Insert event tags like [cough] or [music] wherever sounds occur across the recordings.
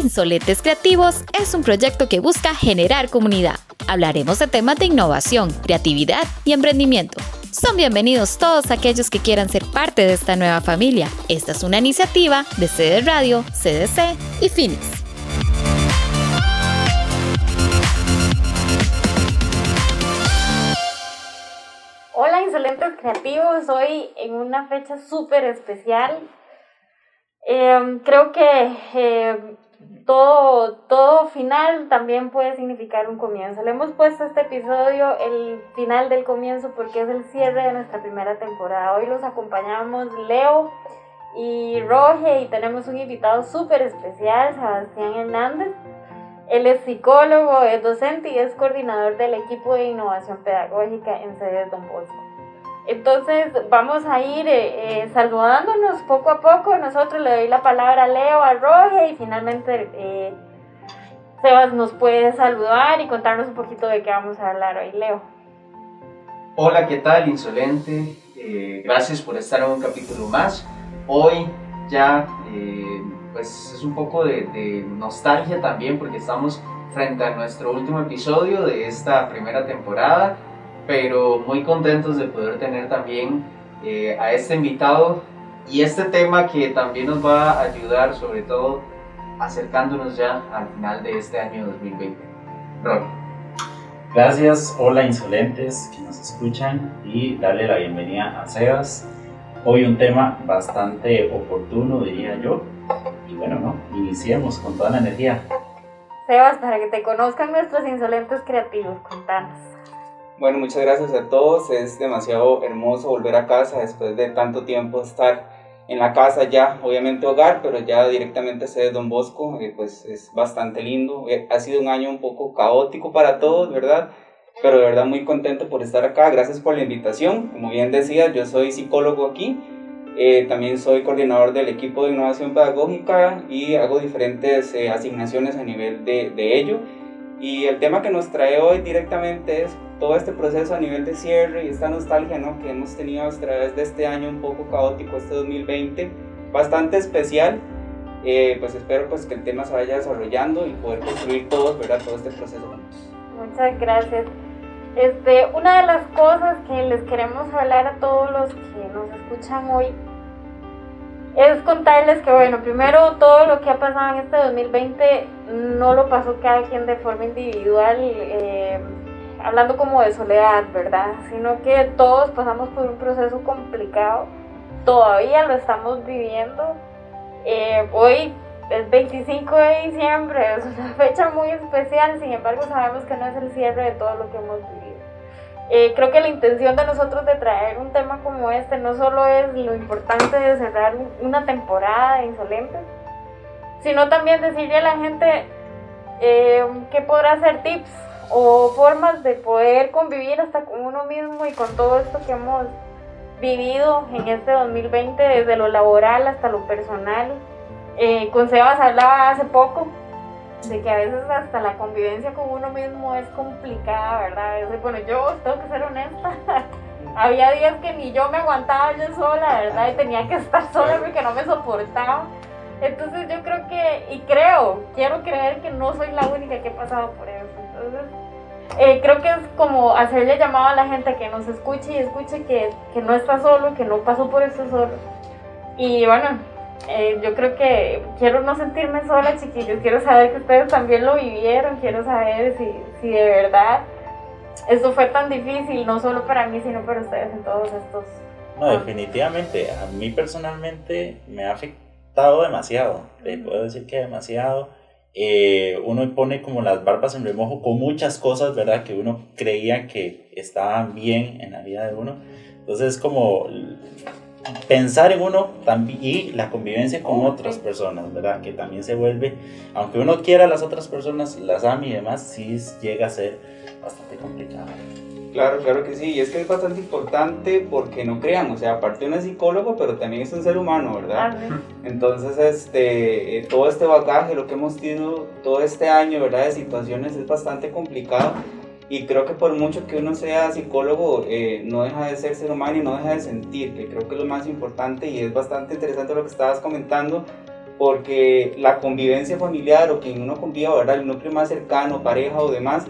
Insolentes Creativos es un proyecto que busca generar comunidad. Hablaremos de temas de innovación, creatividad y emprendimiento. Son bienvenidos todos aquellos que quieran ser parte de esta nueva familia. Esta es una iniciativa de CD Radio, CDC y Finis. Hola Insolentes Creativos, hoy en una fecha súper especial. Em, creo que em, todo, todo final también puede significar un comienzo. Le hemos puesto a este episodio el final del comienzo porque es el cierre de nuestra primera temporada. Hoy los acompañamos Leo y Roge y tenemos un invitado súper especial, Sebastián Hernández. Él es psicólogo, es docente y es coordinador del equipo de innovación pedagógica en sede Don Bosco. Entonces vamos a ir eh, eh, saludándonos poco a poco. Nosotros le doy la palabra a Leo, a Roge y finalmente eh, Sebas nos puede saludar y contarnos un poquito de qué vamos a hablar hoy. Leo. Hola, ¿qué tal? Insolente. gracias por estar en un capítulo más. Hoy ya pues es un poco de nostalgia también porque estamos frente a nuestro último episodio de esta primera temporada pero muy contentos de poder tener también eh, a este invitado y este tema que también nos va a ayudar sobre todo acercándonos ya al final de este año 2020. Rob. Gracias, hola insolentes que nos escuchan y darle la bienvenida a Sebas. Hoy un tema bastante oportuno, diría yo. Y bueno, ¿no? Iniciemos con toda la energía. Sebas, para que te conozcan nuestros insolentes creativos, contanos. Bueno, muchas gracias a todos. Es demasiado hermoso volver a casa después de tanto tiempo estar en la casa ya, obviamente hogar, pero ya directamente sede Don Bosco, eh, pues es bastante lindo. Eh, ha sido un año un poco caótico para todos, ¿verdad? Pero de verdad muy contento por estar acá. Gracias por la invitación. Como bien decía, yo soy psicólogo aquí. Eh, también soy coordinador del equipo de innovación pedagógica y hago diferentes asignaciones a nivel de, de ello. Y el tema que nos trae hoy directamente es todo este proceso a nivel de cierre y esta nostalgia ¿no? que hemos tenido a través de este año un poco caótico, este 2020, bastante especial. Eh, pues espero pues que el tema se vaya desarrollando y poder construir todos, ¿verdad? Todo este proceso. Muchas gracias. Este, una de las cosas que les queremos hablar a todos los que nos escuchan hoy es contarles que, bueno, primero todo lo que ha pasado en este 2020 no lo pasó cada quien de forma individual. Eh, hablando como de soledad, ¿verdad? Sino que todos pasamos por un proceso complicado, todavía lo estamos viviendo. Eh, hoy es 25 de diciembre, es una fecha muy especial, sin embargo sabemos que no es el cierre de todo lo que hemos vivido. Eh, creo que la intención de nosotros de traer un tema como este no solo es lo importante de cerrar una temporada de sino también decirle a la gente eh, podrá hacer tips o formas de poder convivir hasta con uno mismo y con todo esto que hemos vivido en este 2020, desde lo laboral hasta lo personal. Eh, con Sebas hablaba hace poco de que a veces hasta la convivencia con uno mismo es complicada, ¿verdad? bueno, yo tengo que ser honesta. [laughs] Había días que ni yo me aguantaba yo sola, ¿verdad? Y tenía que estar sola porque no me soportaba. Entonces yo creo que, y creo, quiero creer que no soy la única que he pasado por eso. Entonces, eh, creo que es como hacerle llamado a la gente que nos escuche y escuche que, que no está solo, que no pasó por eso solo. Y bueno, eh, yo creo que quiero no sentirme sola, chiquillos. Quiero saber que ustedes también lo vivieron. Quiero saber si, si de verdad esto fue tan difícil, no solo para mí, sino para ustedes en todos estos. No, definitivamente. A mí personalmente me ha afectado demasiado. Te puedo decir que demasiado eh, uno pone como las barbas en remojo con muchas cosas, ¿verdad? Que uno creía que estaban bien en la vida de uno. Entonces, como pensar en uno y la convivencia con otras personas, ¿verdad? Que también se vuelve, aunque uno quiera a las otras personas, las ame y demás, sí llega a ser bastante complicado. Claro, claro que sí, y es que es bastante importante porque no crean, o sea, aparte uno es psicólogo, pero también es un ser humano, ¿verdad? Entonces, este, eh, todo este bagaje, lo que hemos tenido todo este año, ¿verdad? De situaciones es bastante complicado y creo que por mucho que uno sea psicólogo, eh, no deja de ser ser humano y no deja de sentir, que creo que es lo más importante y es bastante interesante lo que estabas comentando porque la convivencia familiar o quien uno conviva, ¿verdad? El núcleo más cercano, pareja o demás,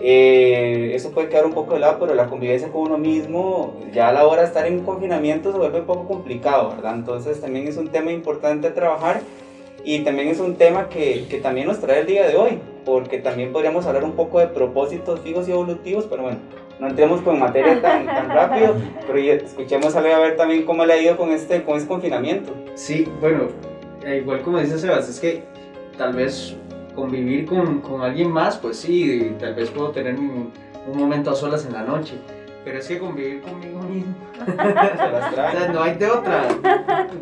eh, eso puede quedar un poco de lado, pero la convivencia con uno mismo, ya a la hora de estar en confinamiento se vuelve un poco complicado, ¿verdad? Entonces también es un tema importante a trabajar y también es un tema que, que también nos trae el día de hoy, porque también podríamos hablar un poco de propósitos fijos y evolutivos, pero bueno, no entremos con materia [laughs] tan, tan rápido, pero escuchemos a ver también cómo le ha ido con este, con este confinamiento. Sí, bueno, eh, igual como dice Sebas, es que tal vez convivir con, con, alguien más, pues sí, tal vez puedo tener un, un, momento a solas en la noche. Pero es que convivir conmigo mismo. [laughs] no hay de otra.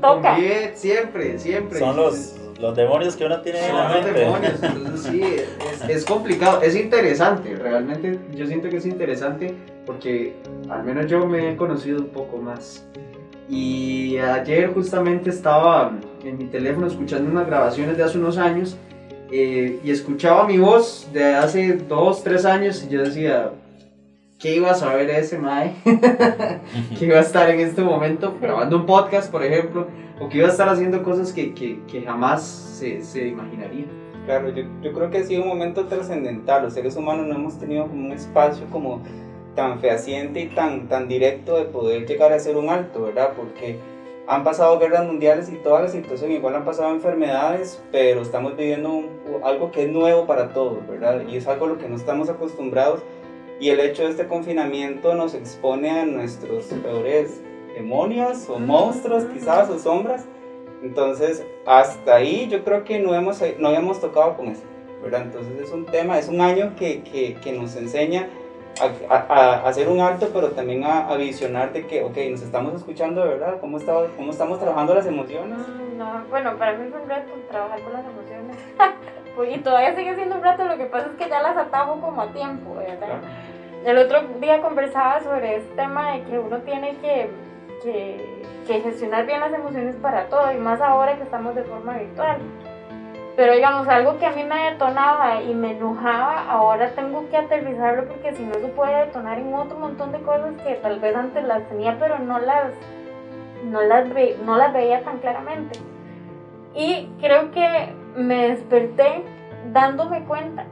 Convivir siempre, siempre. Son los, los demonios que uno tiene en la mente. demonios, [laughs] entonces sí, es, es, complicado, es interesante, realmente yo siento que es interesante porque al menos yo me he conocido un poco más. Y ayer justamente estaba en mi teléfono escuchando unas grabaciones de hace unos años eh, y escuchaba mi voz de hace dos, tres años y yo decía, ¿qué iba a saber ese Mae? [laughs] que iba a estar en este momento grabando un podcast, por ejemplo, o que iba a estar haciendo cosas que, que, que jamás se, se, imaginaría. Claro, yo, yo, creo que ha sido un momento trascendental. Los seres humanos no hemos tenido como un espacio como tan fehaciente y tan, tan directo de poder llegar a ser un alto, ¿verdad? Porque han pasado guerras mundiales y toda la situación, igual han pasado enfermedades, pero estamos viviendo algo que es nuevo para todos, ¿verdad? Y es algo a lo que no estamos acostumbrados y el hecho de este confinamiento nos expone a nuestros peores demonios o monstruos quizás o sombras. Entonces, hasta ahí yo creo que no hemos, no habíamos tocado con eso, ¿verdad? Entonces es un tema, es un año que, que, que nos enseña a, a, hacer un alto, pero también a, a, visionar de que, ok, nos estamos escuchando de verdad, cómo, está, cómo estamos trabajando las emociones. Mm, no, bueno, para mí fue un reto trabajar con las emociones. [laughs] y todavía sigue siendo un reto, lo que pasa es que ya las atajo como a tiempo, ¿verdad? El otro día conversaba sobre este tema de que uno tiene que, que, que gestionar bien las emociones para todo, y más ahora que estamos de forma virtual. Pero digamos, algo que a mí me detonaba y me enojaba, ahora tengo que aterrizarlo porque si no eso puede detonar en otro montón de cosas que tal vez antes las tenía pero no las, no las, ve, no las veía tan claramente. Y creo que me desperté dándome cuenta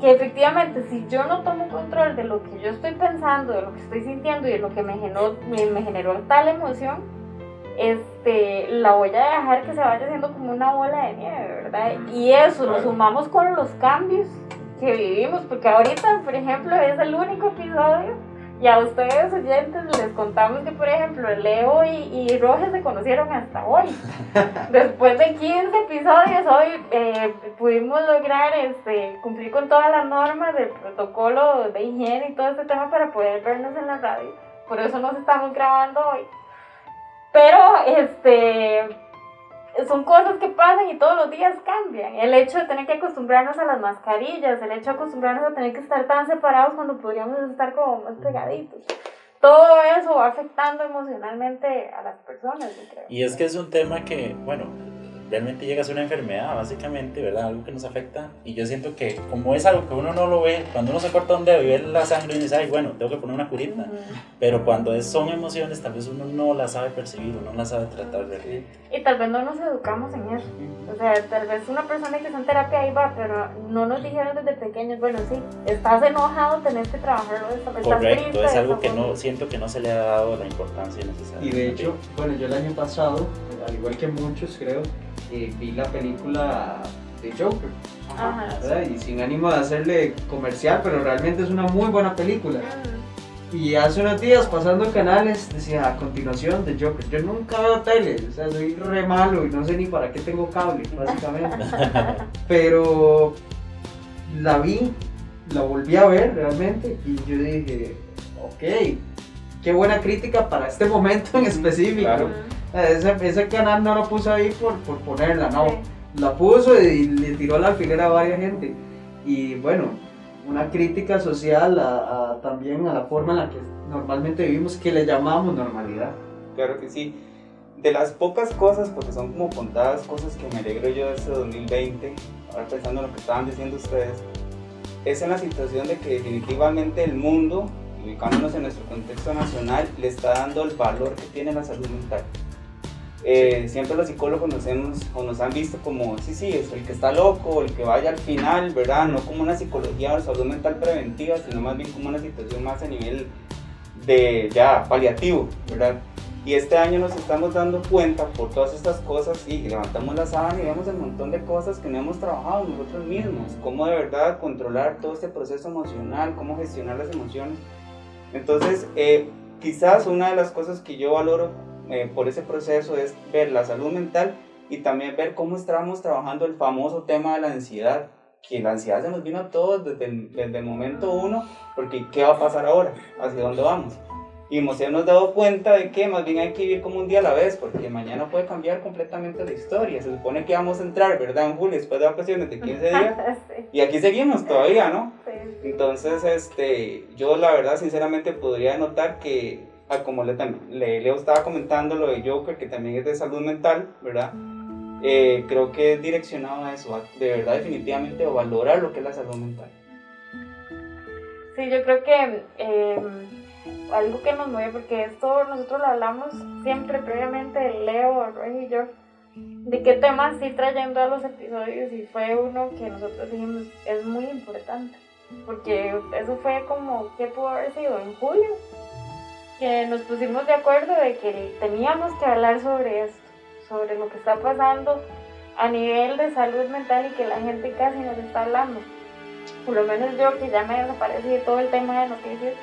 que efectivamente si yo no tomo control de lo que yo estoy pensando, de lo que estoy sintiendo y de lo que me generó, me, me generó tal emoción, este, la voy a dejar que se vaya haciendo como una bola de nieve, ¿verdad? Y eso lo sumamos con los cambios que vivimos, porque ahorita, por ejemplo, es el único episodio y a ustedes oyentes les contamos que, por ejemplo, Leo y, y Roger se conocieron hasta hoy. [laughs] Después de 15 episodios, hoy eh, pudimos lograr este, cumplir con todas las normas del protocolo de higiene y todo este tema para poder vernos en la radio. Por eso nos estamos grabando hoy. Pero este son cosas que pasan y todos los días cambian. El hecho de tener que acostumbrarnos a las mascarillas, el hecho de acostumbrarnos a tener que estar tan separados cuando podríamos estar como más pegaditos. Todo eso va afectando emocionalmente a las personas, yo creo. Y es que es un tema que, bueno, realmente llega a ser una enfermedad, básicamente, ¿verdad? Algo que nos afecta. Y yo siento que como es algo que uno no lo ve, cuando uno se corta un dedo y ve la sangre y dice, ay, bueno, tengo que poner una curita. Pero cuando es, son emociones, tal vez uno no la sabe percibir, uno no la sabe tratar realmente. Y tal vez no nos educamos en eso. O sea, tal vez una persona que está en terapia ahí va, pero no nos dijeron desde pequeños, bueno, sí, estás enojado, tenés que trabajarlo, estás Correcto, triste, es algo que no, siento que no se le ha dado la importancia necesaria. Y de hecho, bueno, yo el año pasado, al igual que muchos creo, eh, vi la película de Joker. Ajá, Y sin ánimo de hacerle comercial, pero realmente es una muy buena película. Y hace unos días pasando canales decía a continuación de Joker. Yo nunca veo tele, o sea, soy re malo y no sé ni para qué tengo cable, básicamente. [laughs] pero la vi, la volví a ver realmente y yo dije, ok, qué buena crítica para este momento en específico. Claro. Ese, ese, canal no lo puso ahí por, por ponerla, no. Sí. La puso y le tiró la alfiler a varias gente. Y bueno, una crítica social a, a, también a la forma en la que normalmente vivimos, que le llamamos normalidad. Claro que sí. De las pocas cosas, porque son como contadas cosas que me alegro yo de este 2020, ahora pensando en lo que estaban diciendo ustedes, es en la situación de que definitivamente el mundo, ubicándonos en nuestro contexto nacional, le está dando el valor que tiene la salud mental Eh, siempre los psicólogos nos, hemos, o nos han visto como, sí, sí, es el que está loco, el que vaya al final, ¿verdad? No como una psicología o salud mental preventiva, sino más bien como una situación más a nivel de ya paliativo, ¿verdad? Y este año nos estamos dando cuenta por todas estas cosas y levantamos la sábana y vemos el montón de cosas que no hemos trabajado nosotros mismos, cómo de verdad controlar todo este proceso emocional, cómo gestionar las emociones. Entonces, eh, quizás una de las cosas que yo valoro eh, por ese proceso es ver la salud mental y también ver cómo estamos trabajando el famoso tema de la ansiedad, que la ansiedad se nos vino a todos desde el, desde el momento uno, porque ¿qué va a pasar ahora? ¿Hacia dónde vamos? Y hemos dado cuenta de que más bien hay que vivir como un día a la vez, porque mañana puede cambiar completamente la historia. Se supone que vamos a entrar, ¿verdad? En julio, después de vacaciones de 15 días. [laughs] Y aquí seguimos todavía, ¿no? Entonces, este, yo la verdad, sinceramente, podría notar que como le, le, Leo estaba comentando lo de Joker, que también es de salud mental, ¿verdad? Eh, creo que es direccionado a eso, de verdad definitivamente valorar lo que es la salud mental. Sí, yo creo que em, algo que nos mueve, porque esto nosotros lo hablamos siempre previamente, Leo, Roy y yo, de qué temas sí trayendo a los episodios y fue uno que nosotros dijimos es muy importante, porque eso fue como, ¿qué pudo haber sido? En julio que nos pusimos de acuerdo de que teníamos que hablar sobre esto, sobre lo que está pasando a nivel de salud mental y que la gente casi nos está hablando. Por lo menos yo que ya me desaparecí todo el tema de noticias,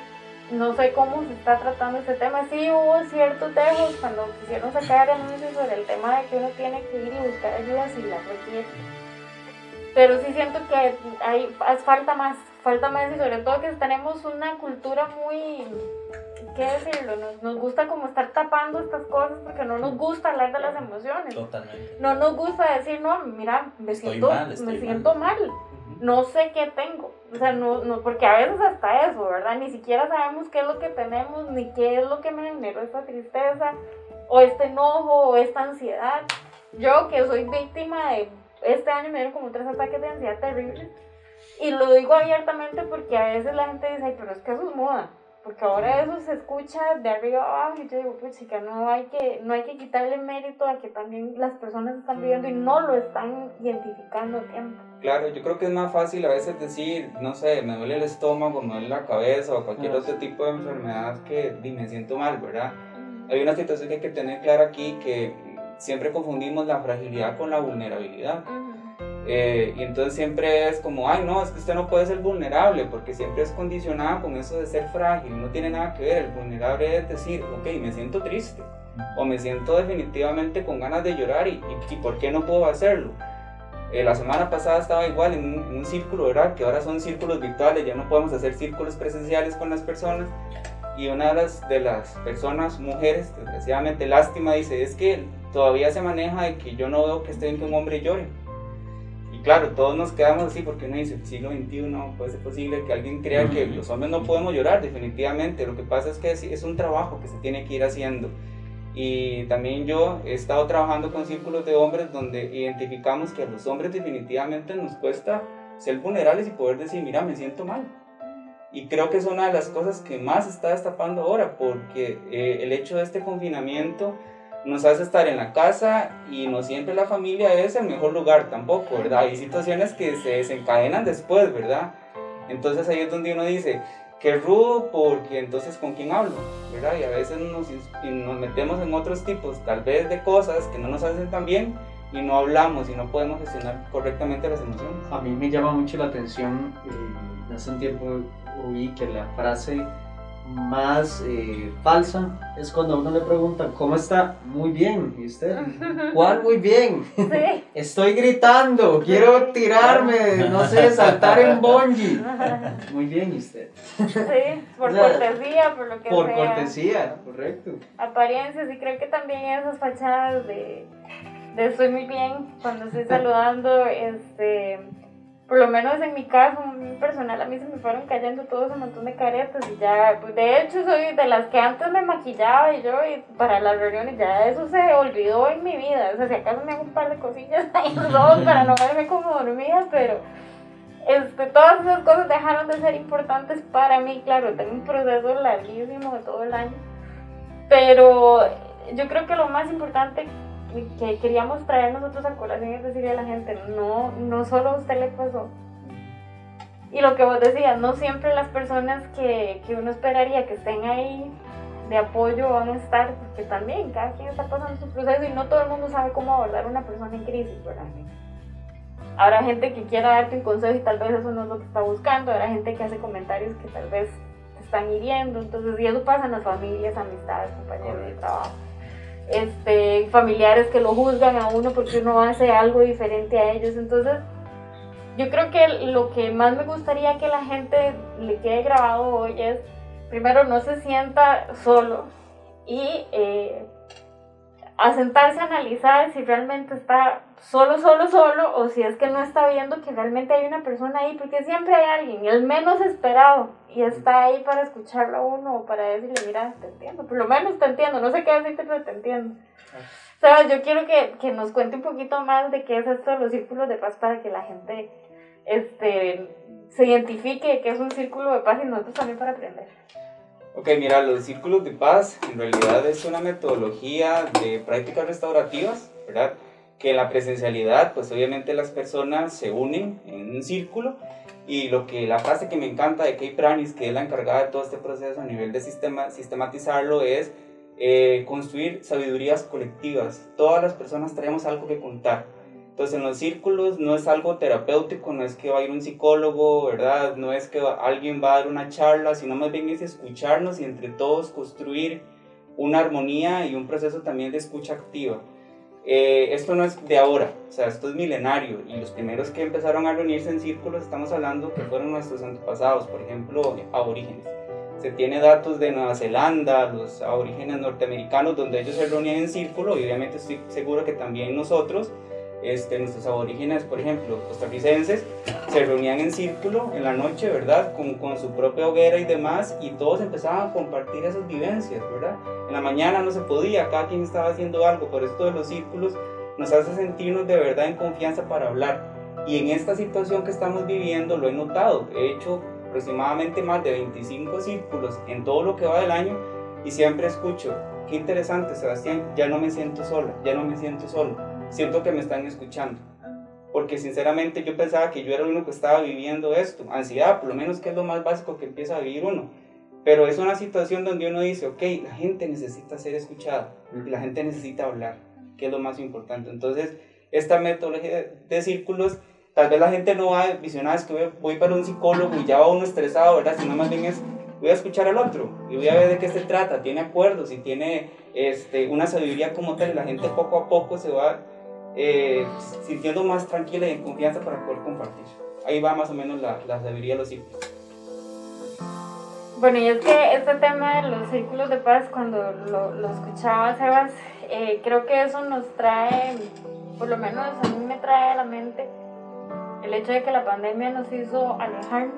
no sé cómo se está tratando este tema. Sí hubo ciertos dejos cuando quisieron sacar anuncios sobre el tema de que uno tiene que ir y buscar ayuda si la requiere. Pero sí siento que hay, falta más, falta más y sobre todo que tenemos una cultura muy ¿qué decirlo? Nos, nos, gusta como estar tapando estas cosas porque no nos gusta hablar de las emociones. Totalmente. No nos gusta decir, no, mira, me siento mal. Me siento mal. No sé qué tengo. O sea, no, no, porque a veces hasta eso, ¿verdad? Ni siquiera sabemos qué es lo que tenemos, ni qué es lo que me generó esta tristeza, o este enojo, o esta ansiedad. Yo que soy víctima de, este año me dieron como tres ataques de ansiedad terribles. Y lo digo abiertamente porque a veces la gente dice, Ay, pero es que eso es moda porque ahora eso se escucha de arriba abajo y yo digo, pues chica, no hay que, no hay que quitarle mérito a que también las personas están viviendo y no lo están identificando a tiempo. Claro, yo creo que es más fácil a veces decir, no sé, me duele el estómago, me duele la cabeza o cualquier otro tipo de enfermedad que me siento mal, ¿verdad? Hay una situación que hay que tener clara aquí que siempre confundimos la fragilidad con la vulnerabilidad. Eh, y entonces siempre es como, ay, no, es que usted no puede ser vulnerable, porque siempre es condicionada con eso de ser frágil, no tiene nada que ver. El vulnerable es decir, ok, me siento triste, o me siento definitivamente con ganas de llorar, y, y, ¿por qué no puedo hacerlo? Eh, la semana pasada estaba igual en un, en un, círculo, ¿verdad? Que ahora son círculos virtuales, ya no podemos hacer círculos presenciales con las personas. Y una de las, de las personas, mujeres, desgraciadamente lástima, dice, es que todavía se maneja de que yo no veo que esté bien que un hombre llore claro, todos nos quedamos así porque uno dice, siglo XXI puede ser posible que alguien crea que los hombres no podemos llorar, definitivamente. Lo que pasa es que es, un trabajo que se tiene que ir haciendo. Y también yo he estado trabajando con círculos de hombres donde identificamos que a los hombres definitivamente nos cuesta ser vulnerables y poder decir, mira, me siento mal. Y creo que es una de las cosas que más está destapando ahora, porque eh, el hecho de este confinamiento nos hace estar en la casa y no siempre la familia es el mejor lugar tampoco, ¿verdad? Hay situaciones que se desencadenan después, ¿verdad? Entonces ahí es donde uno dice, qué rudo porque entonces con quién hablo, ¿verdad? Y a veces nos, nos metemos en otros tipos, tal vez de cosas que no nos hacen tan bien y no hablamos y no podemos gestionar correctamente las emociones. A mí me llama mucho la atención, eh, hace un tiempo oí que la frase más eh, falsa es cuando uno le pregunta, ¿cómo está? Muy bien. ¿Y usted? ¿Cuál muy bien? Sí. [laughs] Estoy gritando, quiero tirarme, no sé, saltar en bungee. Muy bien, ¿y usted? Sí, por cortesía, por lo que Por cortesía, correcto. Apariencias, y creo que también esas fachadas de, de estoy muy bien, cuando estoy [laughs] saludando, este por lo menos en mi caso, mi personal, a mí se me fueron cayendo todo ese montón de caretas y ya, pues de hecho soy de las que antes me maquillaba y yo y para las reuniones, ya eso se olvidó en mi vida, o sea, si acaso me hago un par de cosillas ahí [laughs] dos para no verme como dormida, pero este, todas esas cosas dejaron de ser importantes para mí, claro, tengo un proceso larguísimo de todo el año, pero yo creo que lo más importante que queríamos traer nosotros a colación es decirle a la gente, no, no solo a usted le pasó. Y lo que vos decías, no siempre las personas que, que uno esperaría que estén ahí de apoyo van a estar, porque también cada quien está pasando su proceso y no todo el mundo sabe cómo abordar a una persona en crisis, ¿verdad? Habrá gente que quiera darte un consejo y tal vez eso no es lo que está buscando, habrá gente que hace comentarios que tal vez te están hiriendo, entonces, y eso pasa en las familias, amistades, compañeros de trabajo este, familiares que lo juzgan a uno porque uno hace algo diferente a ellos. Entonces, yo creo que lo que más me gustaría que la gente le quede grabado hoy es, primero, no se sienta solo y eh, a sentarse a analizar si realmente está solo, solo, solo, o si es que no está viendo que realmente hay una persona ahí, porque siempre hay alguien, el menos esperado, y está ahí para escucharlo a uno o para decirle, mira, te entiendo, por lo menos te entiendo, no sé qué decirte, pero te entiendo. O sea, yo quiero que, que nos cuente un poquito más de qué es esto de los círculos de paz para que la gente este, se identifique que es un círculo de paz y nosotros también para aprender. Ok, mira, los círculos de paz en realidad es una metodología de prácticas restaurativas, ¿verdad? Que en la presencialidad, pues obviamente las personas se unen en un círculo y lo que la frase que me encanta de Kay Pranis, que es la encargada de todo este proceso a nivel de sistema, sistematizarlo, es eh, construir sabidurías colectivas. Todas las personas traemos algo que contar entonces en los círculos no es algo terapéutico, no es que va a ir un psicólogo, ¿verdad? No es que alguien va a dar una charla, sino más bien es escucharnos y entre todos construir una armonía y un proceso también de escucha activa. Eh, esto no es de ahora, o sea, esto es milenario y los primeros que empezaron a reunirse en círculos estamos hablando que fueron nuestros antepasados, por ejemplo, aborígenes. Se tiene datos de Nueva Zelanda, los aborígenes norteamericanos, donde ellos se reunían en círculo y obviamente estoy seguro que también nosotros este, nuestros aborígenes, por ejemplo, costarricenses, se reunían en círculo en la noche, ¿verdad? Con, con, su propia hoguera y demás, y todos empezaban a compartir esas vivencias, ¿verdad? En la mañana no se podía, cada quien estaba haciendo algo, por esto de los círculos nos hace sentirnos de verdad en confianza para hablar. Y en esta situación que estamos viviendo lo he notado, he hecho aproximadamente más de 25 círculos en todo lo que va del año y siempre escucho, qué interesante Sebastián, ya no me siento sola, ya no me siento solo siento que me están escuchando. Porque sinceramente yo pensaba que yo era el único que estaba viviendo esto. Ansiedad, por lo menos que es lo más básico que empieza a vivir uno. Pero es una situación donde uno dice, ok, la gente necesita ser escuchada, la gente necesita hablar, que es lo más importante. Entonces, esta metodología de, círculos, tal vez la gente no va a visionar, es que voy, voy, para un psicólogo y ya va uno estresado, ¿verdad? Sino más bien es, voy a escuchar al otro y voy a ver de qué se trata, tiene acuerdos y tiene este, una sabiduría como tal, y la gente poco a poco se va eh, sintiendo más tranquila y en confianza para poder compartir. Ahí va más o menos la, la sabiduría de los círculos. Bueno, y es que este tema de los círculos de paz, cuando lo, lo escuchaba Sebas, eh, creo que eso nos trae, por lo menos a mí me trae a la mente el hecho de que la pandemia nos hizo alejarnos,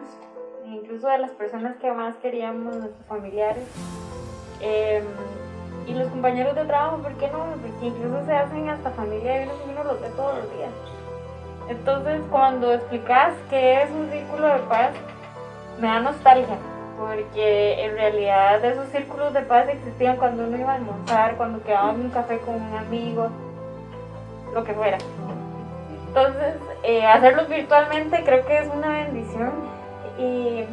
incluso de las personas que más queríamos, nuestros familiares. Eh, y los compañeros de trabajo, ¿por qué no? Porque incluso se hacen hasta familia y uno, los ve todos los días. Entonces, cuando explicas qué es un círculo de paz, me da nostalgia, porque en realidad esos círculos de paz existían cuando uno iba a almorzar, cuando quedaba en un café con un amigo, lo que fuera. Entonces, eh, hacerlos virtualmente creo que es una bendición y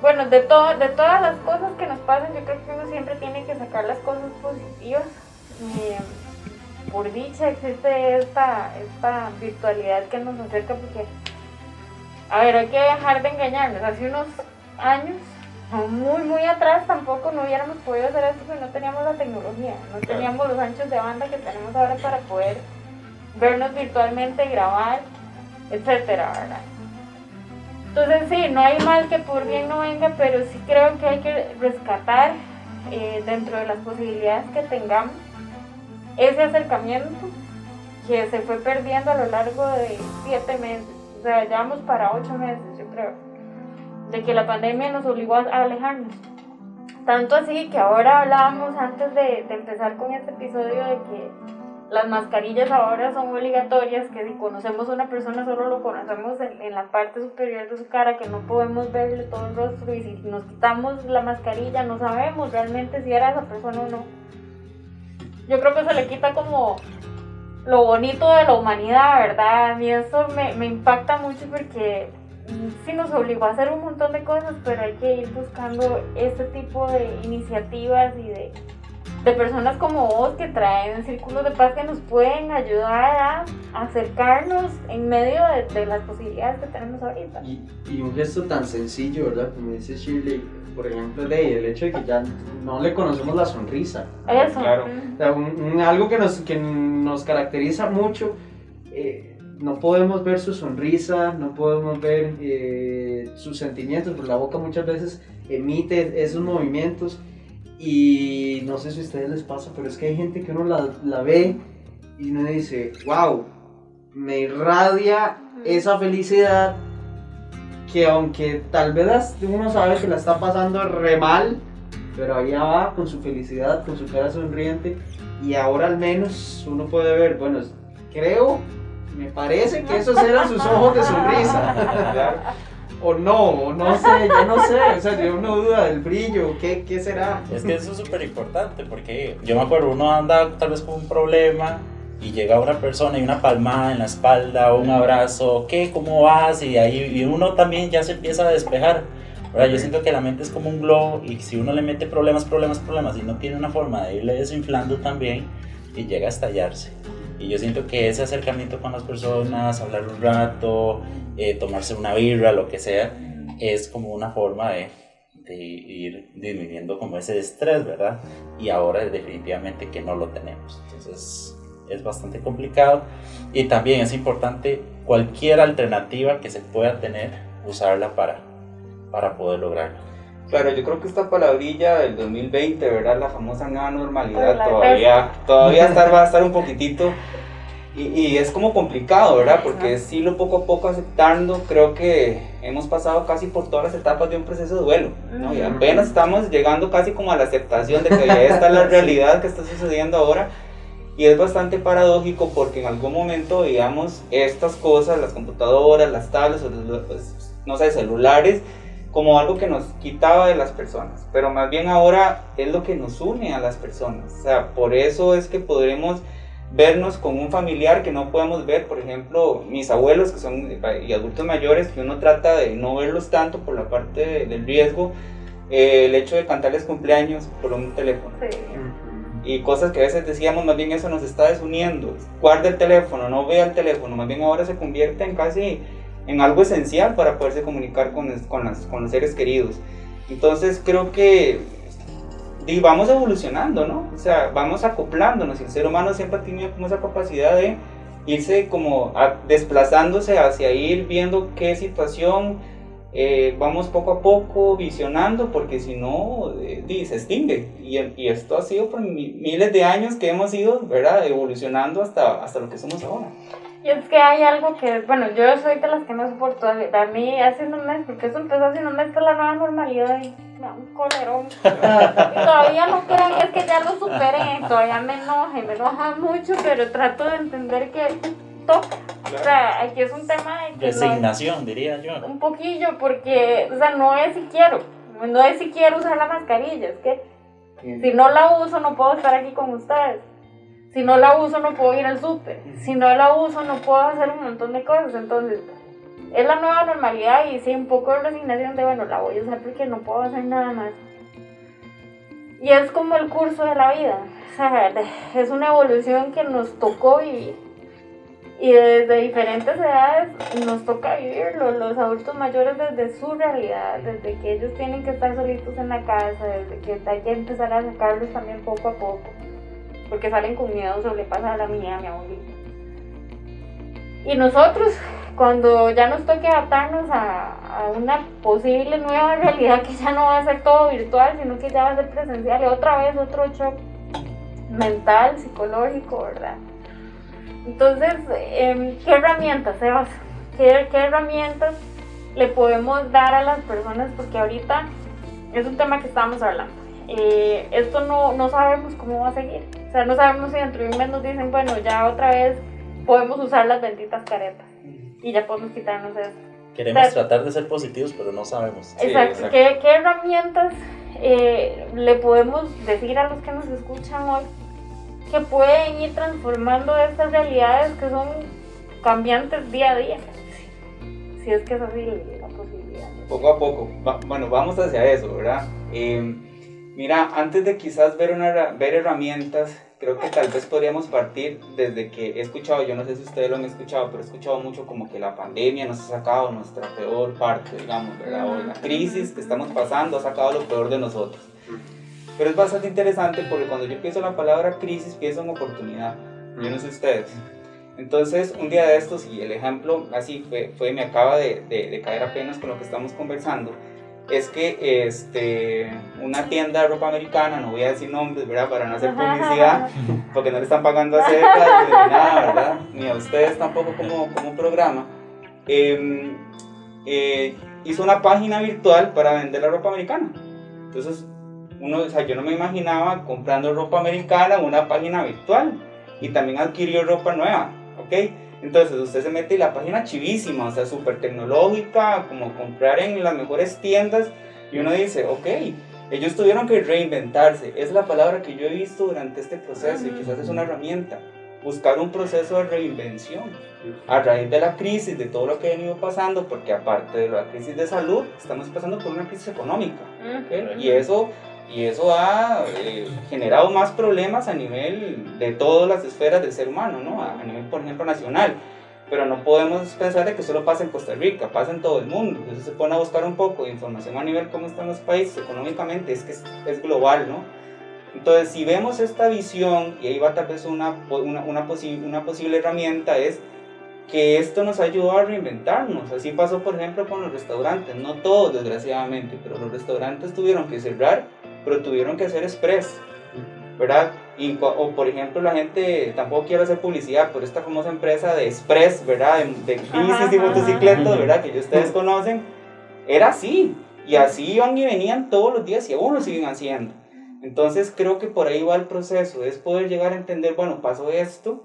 bueno, de, todo, de todas las cosas que nos pasan, yo creo que uno siempre tiene que sacar las cosas positivas. Por dicha existe esta, esta virtualidad que nos acerca porque, a ver, hay que dejar de engañarnos. Hace unos años, muy, muy atrás, tampoco no hubiéramos podido hacer esto porque no teníamos la tecnología, no teníamos los anchos de banda que tenemos ahora para poder vernos virtualmente, grabar, etcétera, ¿verdad? Entonces sí, no hay mal que por bien no venga, pero sí creo que hay que rescatar eh, dentro de las posibilidades que tengamos ese acercamiento que se fue perdiendo a lo largo de siete meses, o sea, ya vamos para ocho meses, yo creo, de que la pandemia nos obligó a alejarnos. Tanto así que ahora hablábamos antes de, de empezar con este episodio de que las mascarillas ahora son obligatorias, que si conocemos a una persona solo lo conocemos en, la parte superior de su cara, que no podemos verle todo el rostro y si nos quitamos la mascarilla no sabemos realmente si era esa persona o no. yo creo que se le quita como lo bonito de la humanidad, ¿verdad? A mí eso me, me impacta mucho porque sí nos obligó a hacer un montón de cosas, pero hay que ir buscando este tipo de iniciativas y de, de personas como vos que traen círculos de paz que nos pueden ayudar a acercarnos en medio de, las posibilidades que tenemos ahorita. Y, y, un gesto tan sencillo, ¿verdad? Como dice Shirley, por ejemplo, de, el hecho de que ya no le conocemos la sonrisa. Eso. Claro. algo que nos, que nos caracteriza mucho. Eh, no podemos ver su sonrisa, no podemos ver eh, sus sentimientos, porque la boca muchas veces emite esos movimientos y no sé si a ustedes les pasa, pero es que hay gente que uno la, la ve y uno dice, wow, me irradia esa felicidad que aunque tal vez uno sabe que la está pasando re mal, pero allá va con su felicidad, con su cara sonriente y ahora al menos uno puede ver, bueno, creo me parece que esos eran sus ojos de sonrisa. [laughs] o no, no [laughs] sé, yo no sé, o sea, yo no duda del brillo, ¿qué, qué será? Es que eso es súper importante, porque yo me acuerdo, uno anda tal vez con un problema y llega una persona y una palmada en la espalda, un abrazo, ¿qué? ¿Cómo vas? Y ahí y uno también ya se empieza a despejar. Ahora, yo siento que la mente es como un globo y si uno le mete problemas, problemas, problemas y no tiene una forma de irle desinflando también y llega a estallarse. Y yo siento que ese acercamiento con las personas, hablar un rato, eh, tomarse una birra, lo que sea, es como una forma de, de, ir disminuyendo como ese estrés, ¿verdad? Y ahora definitivamente que no lo tenemos. Entonces es bastante complicado. Y también es importante cualquier alternativa que se pueda tener, usarla para, para poder lograrlo. Claro, yo creo que esta palabrilla del 2020, ¿verdad? La famosa nueva normalidad todavía, todavía [laughs] estar, va a estar un poquitito y, y, es como complicado, ¿verdad? Porque es irlo poco a poco aceptando. Creo que hemos pasado casi por todas las etapas de un proceso de duelo, ¿no? Y apenas estamos llegando casi como a la aceptación de que ya está la [laughs] [laughs] realidad que está sucediendo ahora. Y es bastante paradójico porque en algún momento veíamos estas cosas, las computadoras, las tablets, pues, no sé, celulares, como algo que nos quitaba de las personas, pero más bien ahora es lo que nos une a las personas. O sea, por eso es que podremos vernos con un familiar que no podemos ver, por ejemplo, mis abuelos que son y adultos mayores, que uno trata de no verlos tanto por la parte del riesgo, eh, el hecho de cantarles cumpleaños por un teléfono. Y cosas que a veces decíamos, más bien eso nos está desuniendo. Guarda el teléfono, no vea el teléfono, más bien ahora se convierte en casi en algo esencial para poderse comunicar con, con, las, con los seres queridos. Entonces creo que y vamos evolucionando, ¿no? O sea, vamos acoplándonos el ser humano siempre ha tenido como esa capacidad de irse como desplazándose hacia ir viendo qué situación eh, vamos poco a poco visionando porque si no eh, se extingue y, y, esto ha sido por miles de años que hemos ido, ¿verdad? Evolucionando hasta, hasta lo que somos ahora. Y es que hay algo que, bueno, yo soy de las que no soporto. A mí hace un mes, porque eso empezó hace un mes, es la nueva normalidad y me da un colerón. y todavía no creen, es que ya lo superé, todavía me enoja y me enoja mucho, pero trato de entender que toca. O sea, aquí es un tema de Resignación, diría yo. Un poquillo, porque, o sea, no es si quiero, no es si quiero usar la mascarilla, es que si no la uso no puedo estar aquí con ustedes. Si no la uso no puedo ir al súper. Si no la uso no puedo hacer un montón de cosas. Entonces, es la nueva normalidad y sí, un poco de resignación de, bueno, la voy a usar porque no puedo hacer nada más. Y es como el curso de la vida. O sea, es una evolución que nos tocó vivir. Y desde diferentes edades nos toca vivirlo. Los adultos mayores desde su realidad, desde que ellos tienen que estar solitos en la casa, desde que hay que empezar a sacarlos también poco a poco porque salen con miedo sobre pasa a la mía, a mi abuelita. Y nosotros, cuando ya nos toque adaptarnos a, una posible nueva [laughs] realidad que ya no va a ser todo virtual, sino que ya va a ser presencial y otra vez otro shock mental, psicológico, ¿verdad? Entonces, em, ¿qué herramientas, Sebas? ¿Qué, ¿Qué herramientas le podemos dar a las personas? Porque ahorita es un tema que estamos hablando. Eh, esto no, no sabemos cómo va a seguir. O sea, no sabemos si dentro de un mes nos dicen, bueno, ya otra vez podemos usar las benditas caretas y ya podemos quitarnos eso. Queremos tratar de ser positivos, pero no sabemos. Exacto. ¿Qué, ¿Qué, herramientas eh, le podemos decir a los que nos escuchan hoy que pueden ir transformando estas realidades que son cambiantes día a día. Si es que es así la posibilidad. Poco a poco, bueno, vamos hacia eso, ¿verdad? Eh, mira, antes de quizás ver, una, ver herramientas creo que tal vez podríamos partir desde que he escuchado, yo no sé si ustedes lo han escuchado, pero he escuchado mucho como que la pandemia nos ha sacado nuestra peor parte, digamos, ¿verdad? O la crisis que estamos pasando ha sacado lo peor de nosotros. Pero es bastante interesante porque cuando yo pienso la palabra crisis, pienso en oportunidad. Yo no sé ustedes. Entonces, un día de estos, y el ejemplo así fue, fue me acaba de, de, de caer apenas con lo que estamos conversando, es que este, una tienda de ropa americana, no voy a decir nombres, ¿verdad? Para no hacer publicidad, [laughs] porque no le están pagando a cerca, ni [laughs] nada, ¿verdad? Ni a ustedes tampoco como, como programa. Em, eh, hizo una página virtual para vender la ropa americana. Entonces, uno, o sea, yo no me imaginaba comprando ropa americana en una página virtual y también adquirió ropa nueva, ¿ok? Entonces usted se mete en la página chivísima, o sea, súper tecnológica, como comprar en las mejores tiendas, y uno dice, ok, ellos tuvieron que reinventarse. Es la palabra que yo he visto durante este proceso y quizás es una herramienta. Buscar un proceso de reinvención a raíz de la crisis, de todo lo que ha venido pasando, porque aparte de la crisis de salud, estamos pasando por una crisis económica. Y eso y eso ha eh, generado más problemas a nivel de todas las esferas del ser humano, ¿no? A, nivel, por ejemplo, nacional. Pero no podemos pensar de que solo pasa en Costa Rica, pasa en todo el mundo. Entonces se pone a buscar un poco de información a nivel cómo están los países económicamente, es que es, es global, ¿no? Entonces, si vemos esta visión, y ahí va tal vez una, una, una, una posible herramienta, es que esto nos ayudó a reinventarnos. Así pasó, por ejemplo, con los restaurantes. No todos, desgraciadamente, pero los restaurantes tuvieron que cerrar pero tuvieron que hacer express, ¿verdad? Y, o por ejemplo, la gente, tampoco quiero hacer publicidad, por esta famosa empresa de express, ¿verdad? De, bicis y motocicletas, ¿verdad? Que ustedes conocen, era así. Y así iban y venían todos los días y aún lo siguen haciendo. Entonces creo que por ahí va el proceso, es poder llegar a entender, bueno, pasó esto,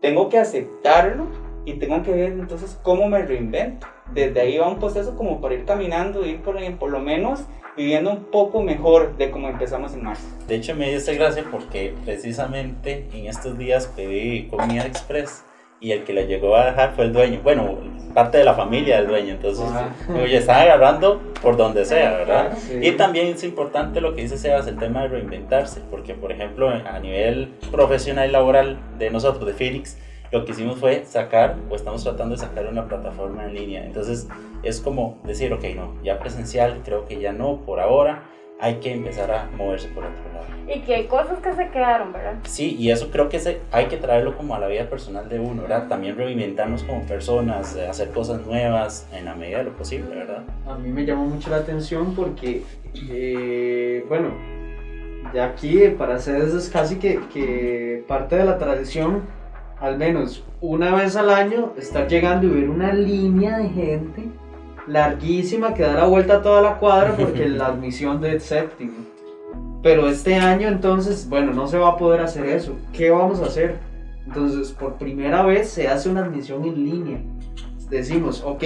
tengo que aceptarlo y tengo que ver entonces cómo me reinvento. Desde ahí va un proceso como para ir caminando, ir por, por lo menos viviendo un poco mejor de como empezamos en marzo. De hecho, me dio gracia porque precisamente en estos días pedí comida express y el que la llegó a dejar fue el dueño. Bueno, parte de la familia del dueño. Entonces, oye, están agarrando por donde sea, ¿verdad? Y también es importante lo que dice Sebas, el tema de reinventarse, porque, por ejemplo, a nivel profesional y laboral de nosotros, de Phoenix, lo que hicimos fue sacar, o estamos tratando de sacar una plataforma en línea. Entonces es como decir, ok, no, ya presencial creo que ya no por ahora, hay que empezar a moverse por otro lado. Y que hay cosas que se quedaron, ¿verdad? Sí, y eso creo que se, hay que traerlo como a la vida personal de uno, ¿verdad? También reinventarnos como personas, hacer cosas nuevas en la medida de lo posible, ¿verdad? A mí me llamó mucho la atención porque, eh, bueno, ya aquí para hacer eso es casi que, que parte de la tradición al menos una vez al año estar llegando y ver una línea de gente larguísima que da la vuelta a toda la cuadra porque [laughs] la admisión de séptimo. Pero este año entonces, bueno, no se va a poder hacer eso. ¿Qué vamos a hacer? Entonces, por primera vez se hace una admisión en línea. Decimos, ok,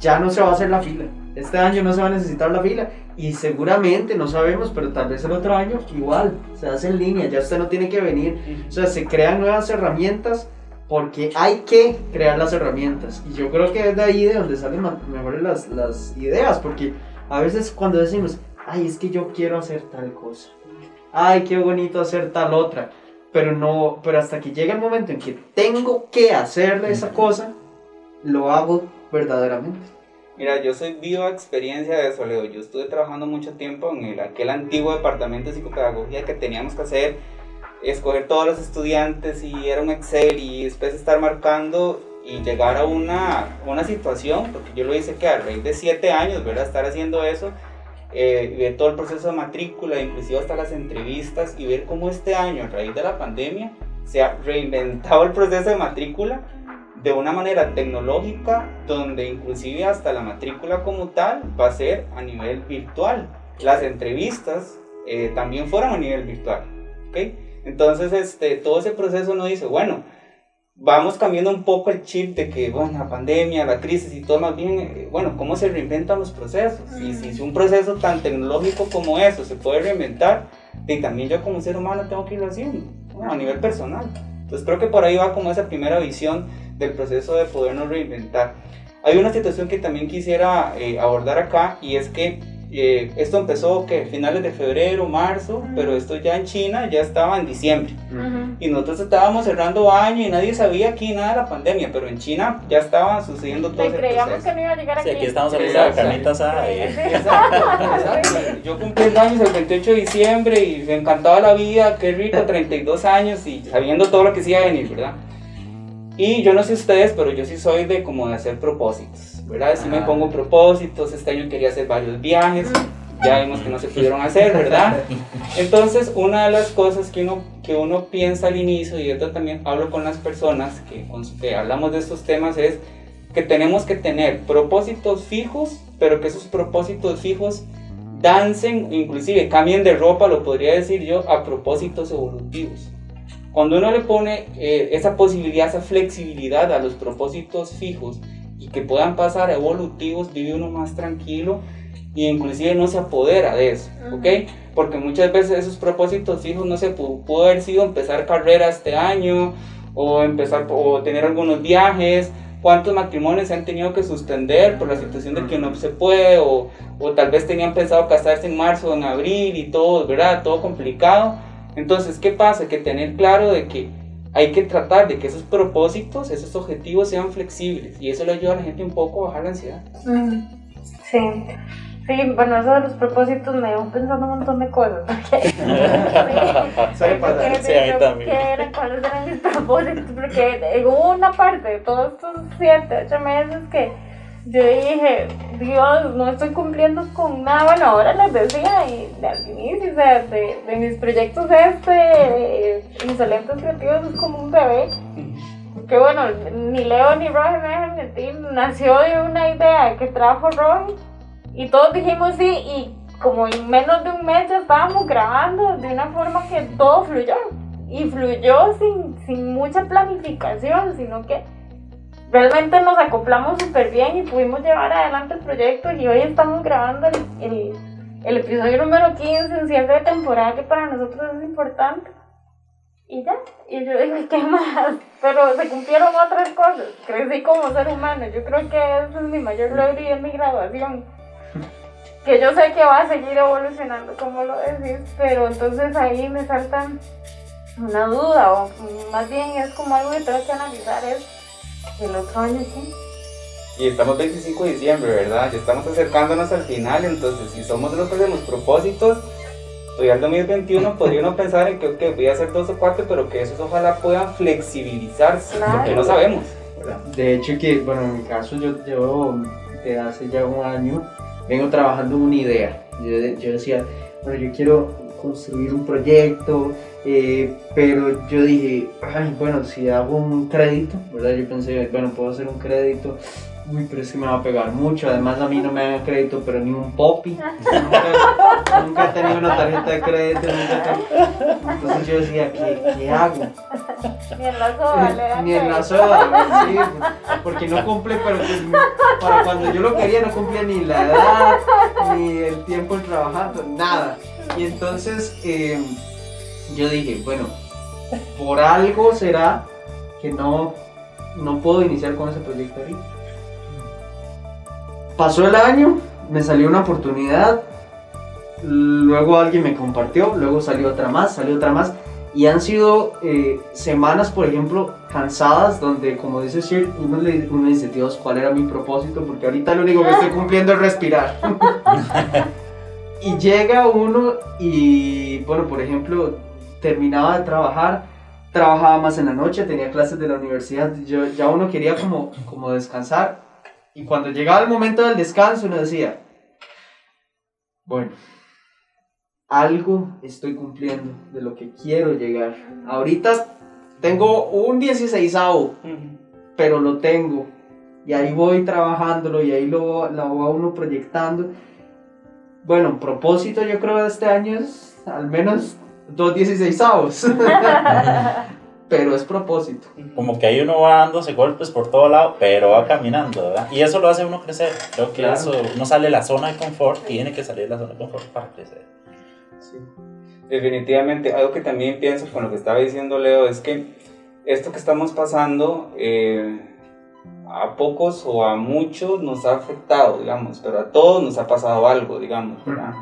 ya no se va a hacer la fila. Este año no se va a necesitar la fila y seguramente, no sabemos, pero tal vez el otro año igual, se hace en línea, ya usted no tiene que venir. O sea, se crean nuevas herramientas porque hay que crear las herramientas. Y yo creo que es de ahí de donde salen mejores las, las ideas, porque a veces cuando decimos, ay, es que yo quiero hacer tal cosa, ay, qué bonito hacer tal otra, pero no, pero hasta que llega el momento en que tengo que hacerle esa cosa, lo hago verdaderamente. Mira, yo soy viva experiencia de eso, Leo. Yo estuve trabajando mucho tiempo en el, aquel antiguo departamento de psicopedagogía que teníamos que hacer, escoger todos los estudiantes y era un Excel y después estar marcando y llegar a una, una situación, porque yo lo hice que a raíz de siete años, ¿verdad? Estar haciendo eso, eh, ver todo el proceso de matrícula, inclusive hasta las entrevistas y ver cómo este año, a raíz de la pandemia, se ha reinventado el proceso de matrícula de una manera tecnológica donde inclusive hasta la matrícula como tal va a ser a nivel virtual. Las entrevistas eh, también fueron a nivel virtual. ¿okay? Entonces este, todo ese proceso nos dice, bueno, vamos cambiando un poco el chip de que, bueno, la pandemia, la crisis y todo más bien, eh, bueno, cómo se reinventan los procesos. Y si un proceso tan tecnológico como eso se puede reinventar, y también yo como ser humano tengo que irlo haciendo, a nivel personal. Entonces creo que por ahí va como esa primera visión del proceso de podernos reinventar. Hay una situación que también quisiera eh, abordar acá y es que eh, esto empezó que finales de febrero, marzo, pero esto ya en China ya estaba en diciembre. Y nosotros estábamos cerrando año y nadie sabía aquí nada de la pandemia, pero en China ya estaban sucediendo todo creíamos que no iba a llegar aquí. Sí, aquí estamos hablando de carnitas Exacto, Yo cumplí años el 28 de diciembre y me encantaba la vida, qué rico, 32 años y sabiendo todo lo que sí iba a venir, ¿verdad? Y yo no sé ustedes, pero yo sí soy de como de hacer propósitos, ¿verdad? Si me pongo propósitos, este año quería hacer varios viajes, ya vimos que no se pudieron hacer, ¿verdad? Entonces, una de las cosas que uno, que uno piensa al inicio, y esto también hablo con las personas que, que hablamos de estos temas, es que tenemos que tener propósitos fijos, pero que esos propósitos fijos dancen, inclusive cambien de ropa, lo podría decir yo, a propósitos evolutivos. Cuando uno le pone eh, esa posibilidad, esa flexibilidad a los propósitos fijos y que puedan pasar a evolutivos, vive uno más tranquilo y inclusive no se apodera de eso, ¿ok? Porque muchas veces esos propósitos fijos no se pudo, haber sido empezar carrera este año o empezar o tener algunos viajes, cuántos matrimonios se han tenido que suspender por la situación de que no se puede o, o tal vez tenían pensado casarse en marzo o en abril y todo, ¿verdad? Todo complicado entonces, ¿qué pasa? Que tener claro de que hay que tratar de que esos propósitos, esos objetivos sean flexibles y eso le ayuda a la gente un poco a bajar la ansiedad. Sí. Sí, bueno, eso de los propósitos me dio pensando un montón de cosas. [laughs] sí, sí, a mí también. Eran, ¿Cuáles eran mis propósitos? Porque hubo una parte de todos estos siete, ocho meses que yo dije, Dios, no estoy cumpliendo con nada. Bueno, ahora les decía y, al inicio, de, de, mis proyectos este, Insolentes Creativos es como un bebé. Que bueno, ni Leo ni Roger me dejan mentir, nació de una idea que trajo Roger y todos dijimos sí y como en menos de un mes ya estábamos grabando de una forma que todo fluyó. Y fluyó sin, sin mucha planificación, sino que realmente nos acoplamos súper bien y pudimos llevar adelante el proyecto y hoy estamos grabando el, el, episodio número 15 en cierre de temporada que para nosotros es importante. Y ya, y yo digo, ¿qué más? [laughs] Pero se cumplieron otras cosas, crecí como ser humano, yo creo que ese es mi mayor logro y es mi graduación. [laughs] Que yo sé que va a seguir evolucionando, como lo decís, pero entonces ahí me salta una duda, o más bien es como algo que tengo que analizar, es el otro año sí. Y estamos 25 de diciembre, ¿verdad? Ya estamos acercándonos al final, entonces si somos de los que hacemos propósitos, todavía el 2021 podría uno pensar en que okay, voy a hacer dos o cuatro, pero que esos ojalá puedan flexibilizarse, porque no sabemos. De hecho que, bueno, en mi caso yo llevo desde hace ya un año, vengo trabajando una idea. Yo, yo decía, bueno, yo quiero construir un proyecto, eh, pero yo dije, ay, bueno, si hago un crédito, ¿verdad? Yo pensé, bueno, puedo hacer un crédito, uy, pero es que me va a pegar mucho. Además, a mí no me dan crédito, pero ni un popi. [laughs] Nunca, he tenido una tarjeta de crédito. Entonces yo decía, ¿qué, qué hago? Ni en la soda, Ni en la soda, sí, porque no cumple, pero pues, para cuando yo lo quería no cumplía ni la edad, ni el tiempo en trabajando, nada. Y entonces, eh, yo dije, bueno, por algo será que no, no puedo iniciar con ese proyecto ahorita. Pasó el año, me salió una oportunidad, luego alguien me compartió, luego salió otra más, salió otra más. Y han sido eh, semanas, por ejemplo, cansadas, donde, como dice Shir, uno, le, uno dice, Dios, ¿cuál era mi propósito? Porque ahorita lo único que estoy cumpliendo es respirar. [laughs] y llega uno y, bueno, por ejemplo, terminaba de trabajar, trabajaba más en la noche, tenía clases de la universidad, yo, ya uno quería como, como descansar. Y cuando llegaba el momento del descanso, uno decía, bueno, algo estoy cumpliendo de lo que quiero llegar. Ahorita tengo un 16 pero lo tengo. Y ahí voy trabajándolo y ahí lo, lo va uno proyectando. Bueno, propósito yo creo de este año es al menos dos 16 avos. [laughs] pero es propósito. Como que ahí uno va dándose golpes por todo lado, pero va caminando, ¿verdad? Y eso lo hace uno crecer. Creo que eso, uno sale de la zona de confort, tiene que salir de la zona de confort para crecer. Sí. Definitivamente, algo que también pienso con lo que estaba diciendo Leo es que esto que estamos pasando eh, a pocos o a muchos nos ha afectado, digamos, pero a todos nos ha pasado algo, digamos, ¿verdad?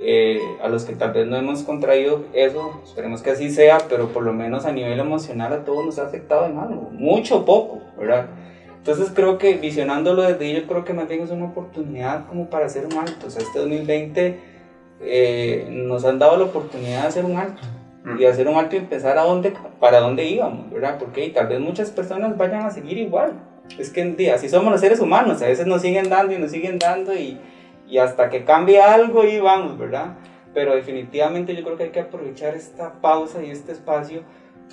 Eh, a los que tal vez no hemos contraído eso, esperemos que así sea, pero por lo menos a nivel emocional a todos nos ha afectado en algo, mucho o poco, ¿verdad? Entonces creo que visionándolo desde ahí, yo creo que más bien es una oportunidad como para hacer un alto. O sea, este 2020 eh, nos han dado la oportunidad de hacer un alto. Y hacer un alto y empezar a dónde, para dónde íbamos, ¿verdad? Porque tal vez muchas personas vayan a seguir igual. Es que día, así somos los seres humanos, a veces nos siguen dando y nos siguen dando y, y hasta que cambie algo y vamos, ¿verdad? Pero definitivamente yo creo que hay que aprovechar esta pausa y este espacio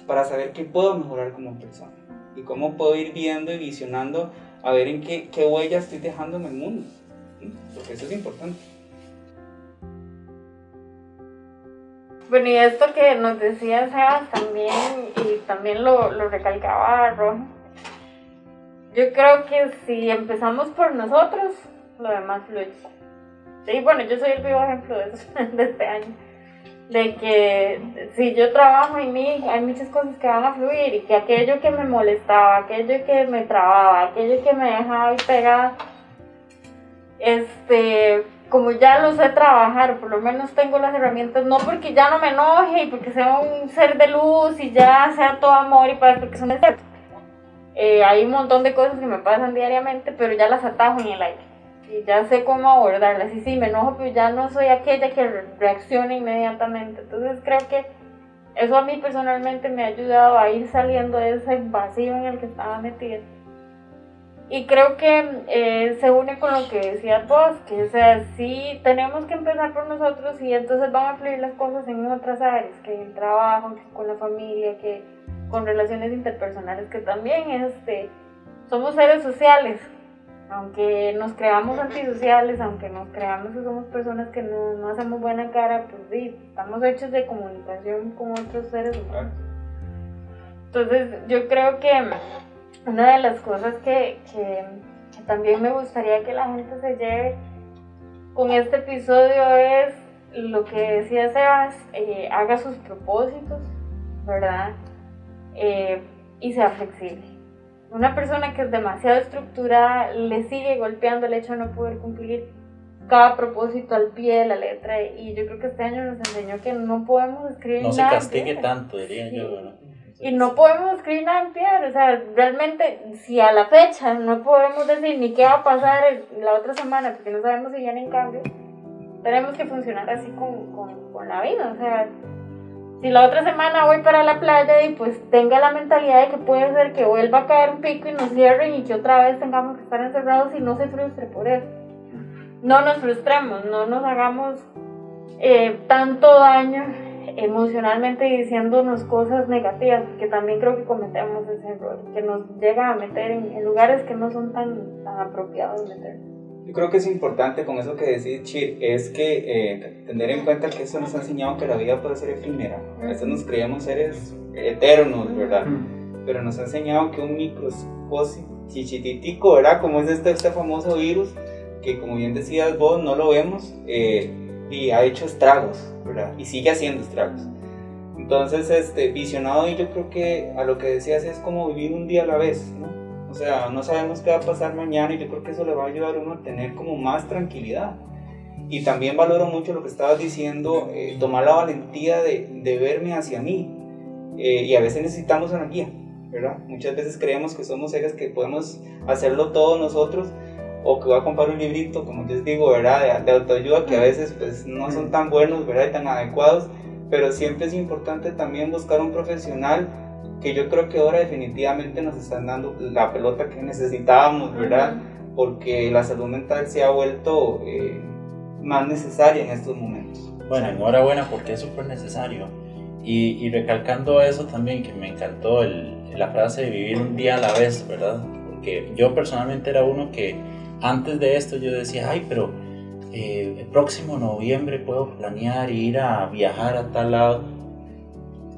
para saber qué puedo mejorar como persona y cómo puedo ir viendo y visionando a ver en qué, qué huella estoy dejando en el mundo. Porque eso es importante. Bueno, y esto que nos decía Sebas también, y también lo, lo recalcaba Ron, yo creo que si empezamos por nosotros, lo demás fluye. Sí, bueno, yo soy el vivo ejemplo de, eso, [laughs] de este año de que si yo trabajo en mí, hay muchas cosas que van a fluir y que aquello que me molestaba, aquello que me trababa, aquello que me dejaba ahí pegada, este, como ya lo sé trabajar, por lo menos tengo las herramientas, no porque ya no me enoje y porque sea un ser de luz y ya sea todo amor y paz, porque son de eh, hay un montón de cosas que me pasan diariamente, pero ya las atajo en el aire y ya sé cómo abordarlas. Y sí, me enojo, pero ya no soy aquella que reacciona inmediatamente. Entonces creo que eso a mí personalmente me ha ayudado a ir saliendo de ese vacío en el que estaba metida. Y creo que eh, se une con lo que decías vos, que o sea, sí tenemos que empezar por nosotros y entonces van a fluir las cosas en otras áreas, que en el trabajo, que con la familia, que con relaciones interpersonales, que también este, somos seres sociales, aunque nos creamos antisociales, aunque nos creamos que somos personas que no, no hacemos buena cara, pues sí, estamos hechos de comunicación con otros seres humanos. Entonces yo creo que una de las cosas que, que, también me gustaría que la gente se lleve con este episodio es lo que decía Sebas, eh, haga sus propósitos, ¿verdad? Eh, y sea flexible una persona que es demasiado estructurada le sigue golpeando el hecho de no poder cumplir cada propósito al pie de la letra y yo creo que este año nos enseñó que no podemos escribir no nada. No se castigue tanto, diría yo. Y no podemos escribir nada en piedra, o sea, realmente si a la fecha no podemos decir ni qué va a pasar la otra semana porque no sabemos si vienen cambios, tenemos que funcionar así con, con, con la vida, o sea, si la otra semana voy para la playa y pues tenga la mentalidad de que puede ser que vuelva a caer un pico y nos cierren y que otra vez tengamos que estar encerrados y no se frustre por eso. No nos frustremos, no nos hagamos eh, tanto daño emocionalmente diciéndonos cosas negativas, porque también creo que cometemos ese error, que nos llega a meter en, lugares que no son tan, tan apropiados meternos. Yo creo que es importante con eso que decís, Chir, es que eh, tener en cuenta que eso nos ha enseñado que la vida puede ser efímera. A veces nos creemos seres eternos, ¿verdad? Pero nos ha enseñado que un microscopio chichititico, ¿verdad? Como es este, este famoso virus, que como bien decías vos, no lo vemos eh, y ha hecho estragos, ¿verdad? Y sigue haciendo estragos. Entonces, este, visionado y yo creo que a lo que decías es como vivir un día a la vez, ¿no? O sea, no sabemos qué va a pasar mañana y yo creo que eso le va a ayudar a uno a tener como más tranquilidad. Y también valoro mucho lo que estabas diciendo, eh, tomar la valentía de, de verme hacia mí. Eh, y a veces necesitamos una guía, ¿verdad? Muchas veces creemos que somos seres que podemos hacerlo todo nosotros o que voy a comprar un librito, como les digo, ¿verdad? De, de, autoayuda que a veces pues no son tan buenos, ¿verdad? Y tan adecuados, pero siempre es importante también buscar un profesional que yo creo que ahora definitivamente nos están dando la pelota que necesitábamos, ¿verdad? Porque la salud mental se ha vuelto eh, más necesaria en estos momentos. Bueno, enhorabuena porque es súper necesario. Y, y, recalcando eso también, que me encantó el, la frase de vivir un día a la vez, ¿verdad? Porque yo personalmente era uno que antes de esto yo decía, ay, pero eh, el próximo noviembre puedo planear ir a viajar a tal lado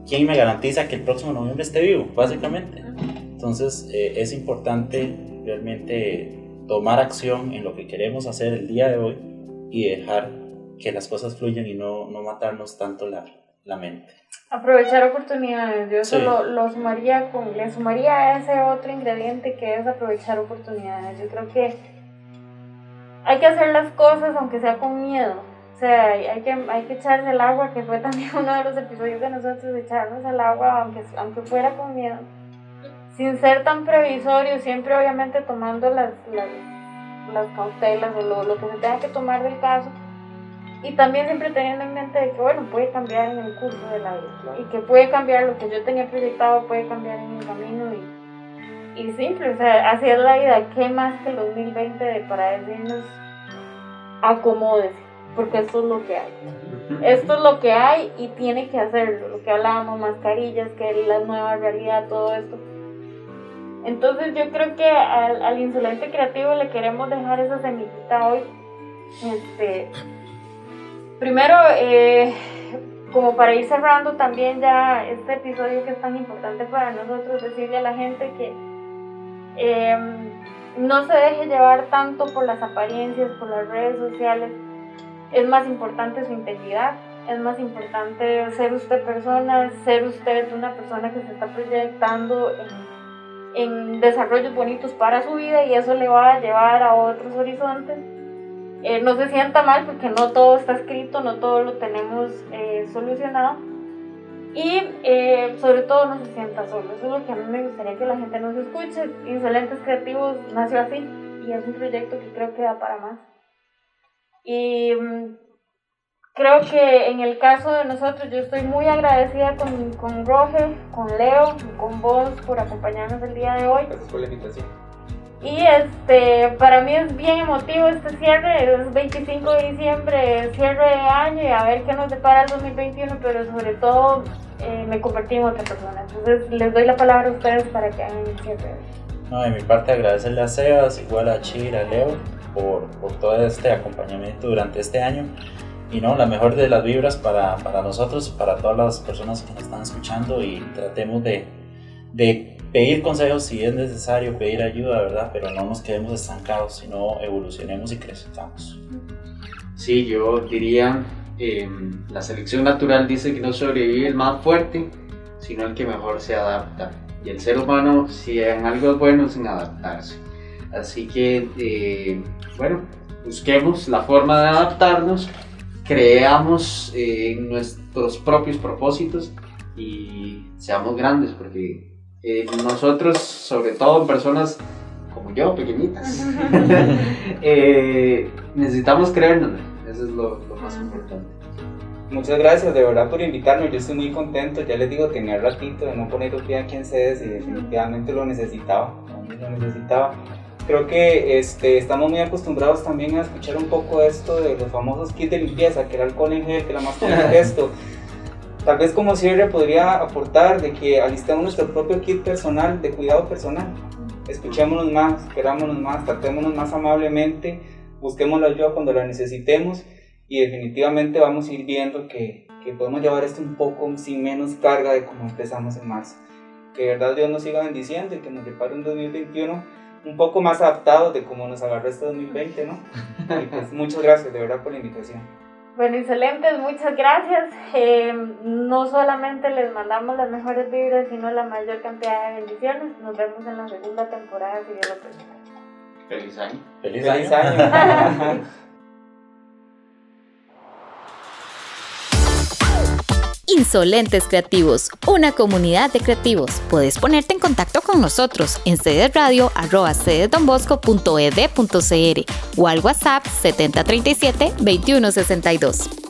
¿quién me garantiza que el próximo noviembre esté vivo? Básicamente. Entonces eh, es importante realmente tomar acción en lo que queremos hacer el día de hoy y dejar que las cosas fluyan y no, no matarnos tanto la, la mente. Aprovechar oportunidades, yo eso lo, lo, sumaría con, le sumaría a ese otro ingrediente que es aprovechar oportunidades. Yo creo que hay que hacer las cosas aunque sea con miedo. O sea, hay que, hay que echarse el agua, que fue también [laughs] uno de los episodios de nosotros, echarnos el agua aunque, aunque fuera con miedo. Sin ser tan previsorio, siempre obviamente tomando las, las, las cautelas o lo, lo que se tenga que tomar del caso y también siempre teniendo en mente de que, bueno, puede cambiar en el curso de la vida y que puede cambiar lo que yo tenía proyectado, puede cambiar en mi camino y, y simple, o sea, así es la vida, ¿qué más que el 2020 de para decirnos acomódese? Porque esto es lo que hay. Esto es lo que hay y tiene que hacerlo, lo que hablábamos, mascarillas, que es la nueva realidad, todo esto. Entonces yo creo que al, al insolente creativo le queremos dejar esa semillita hoy. Este, Primero, eh, como para ir cerrando también ya este episodio que es tan importante para nosotros, decirle a la gente que em, no se deje llevar tanto por las apariencias, por las redes sociales. Es más importante su integridad, es más importante ser usted persona, ser usted una persona que se está proyectando en, en desarrollos bonitos para su vida y eso le va a llevar a otros horizontes eh, no se sienta mal porque no todo está escrito, no todo lo tenemos eh, solucionado. Y eh, sobre todo no se sienta solo. Eso es lo que a mí me gustaría que la gente nos escuche. Insolentes Creativos nació así y es un proyecto que creo que da para más. Y mm, creo que en el caso de nosotros, yo estoy muy agradecida con, con Roger, con Leo, con vos por acompañarnos el día de hoy. Gracias por la invitación. Y este, para mí es bien emotivo este cierre, es 25 de diciembre, cierre de año y a ver qué nos depara el 2021, pero sobre todo eh, me convertí en otra persona. Entonces les doy la palabra a ustedes para que hagan el cierre. No, de mi parte agradecerle a Sebas, igual a Chir, a Leo, por, por todo este acompañamiento durante este año. Y no, la mejor de las vibras para, para nosotros, para todas las personas que nos están escuchando y tratemos de, de pedir consejos si es necesario, pedir ayuda, ¿verdad? Pero no nos quedemos estancados, sino evolucionemos y crezcamos. Sí, yo diría, em, la selección natural dice que no sobrevive el más fuerte, sino el que mejor se adapta. Y el ser humano, si en algo es bueno, es en adaptarse. Así que, eh, bueno, busquemos la forma de adaptarnos, creamos eh, nuestros propios propósitos y seamos grandes, porque eh, nosotros, sobre todo personas como yo, pequeñitas, [laughs] [laughs] eh, necesitamos creernos. Eso es lo, más importante. Muchas gracias de verdad por invitarme, yo estoy muy contento, ya les digo, tenía ratito de no poner pie aquí en sedes y definitivamente lo necesitaba, lo necesitaba. Creo que este, estamos muy acostumbrados también a escuchar un poco esto de los famosos kits de limpieza, que el alcohol en gel, que la mascarilla, [laughs] esto. Tal vez como cierre podría aportar de que alistemos nuestro propio kit personal de cuidado personal. Escuchémonos más, querámonos más, tratémonos más amablemente, busquemos la ayuda cuando la necesitemos y definitivamente vamos a ir viendo que, que podemos llevar esto un poco sin menos carga de como empezamos en marzo. Que de verdad Dios nos siga bendiciendo y que nos prepare un 2021 un poco más adaptado de cómo nos agarró este 2020, ¿no? [laughs] Y pues muchas gracias de verdad por la invitación. Bueno, excelentes, muchas gracias. Eh, no solamente les mandamos las mejores vibras, sino la mayor cantidad de bendiciones. Nos vemos en la segunda temporada, si Dios lo permite. Feliz año. Feliz, Feliz año. año. [laughs] Insolentes Creativos, una comunidad de creativos. Puedes ponerte en contacto con nosotros en cedesradio.cedesdonbosco.ed.cr o al WhatsApp 7037 2162.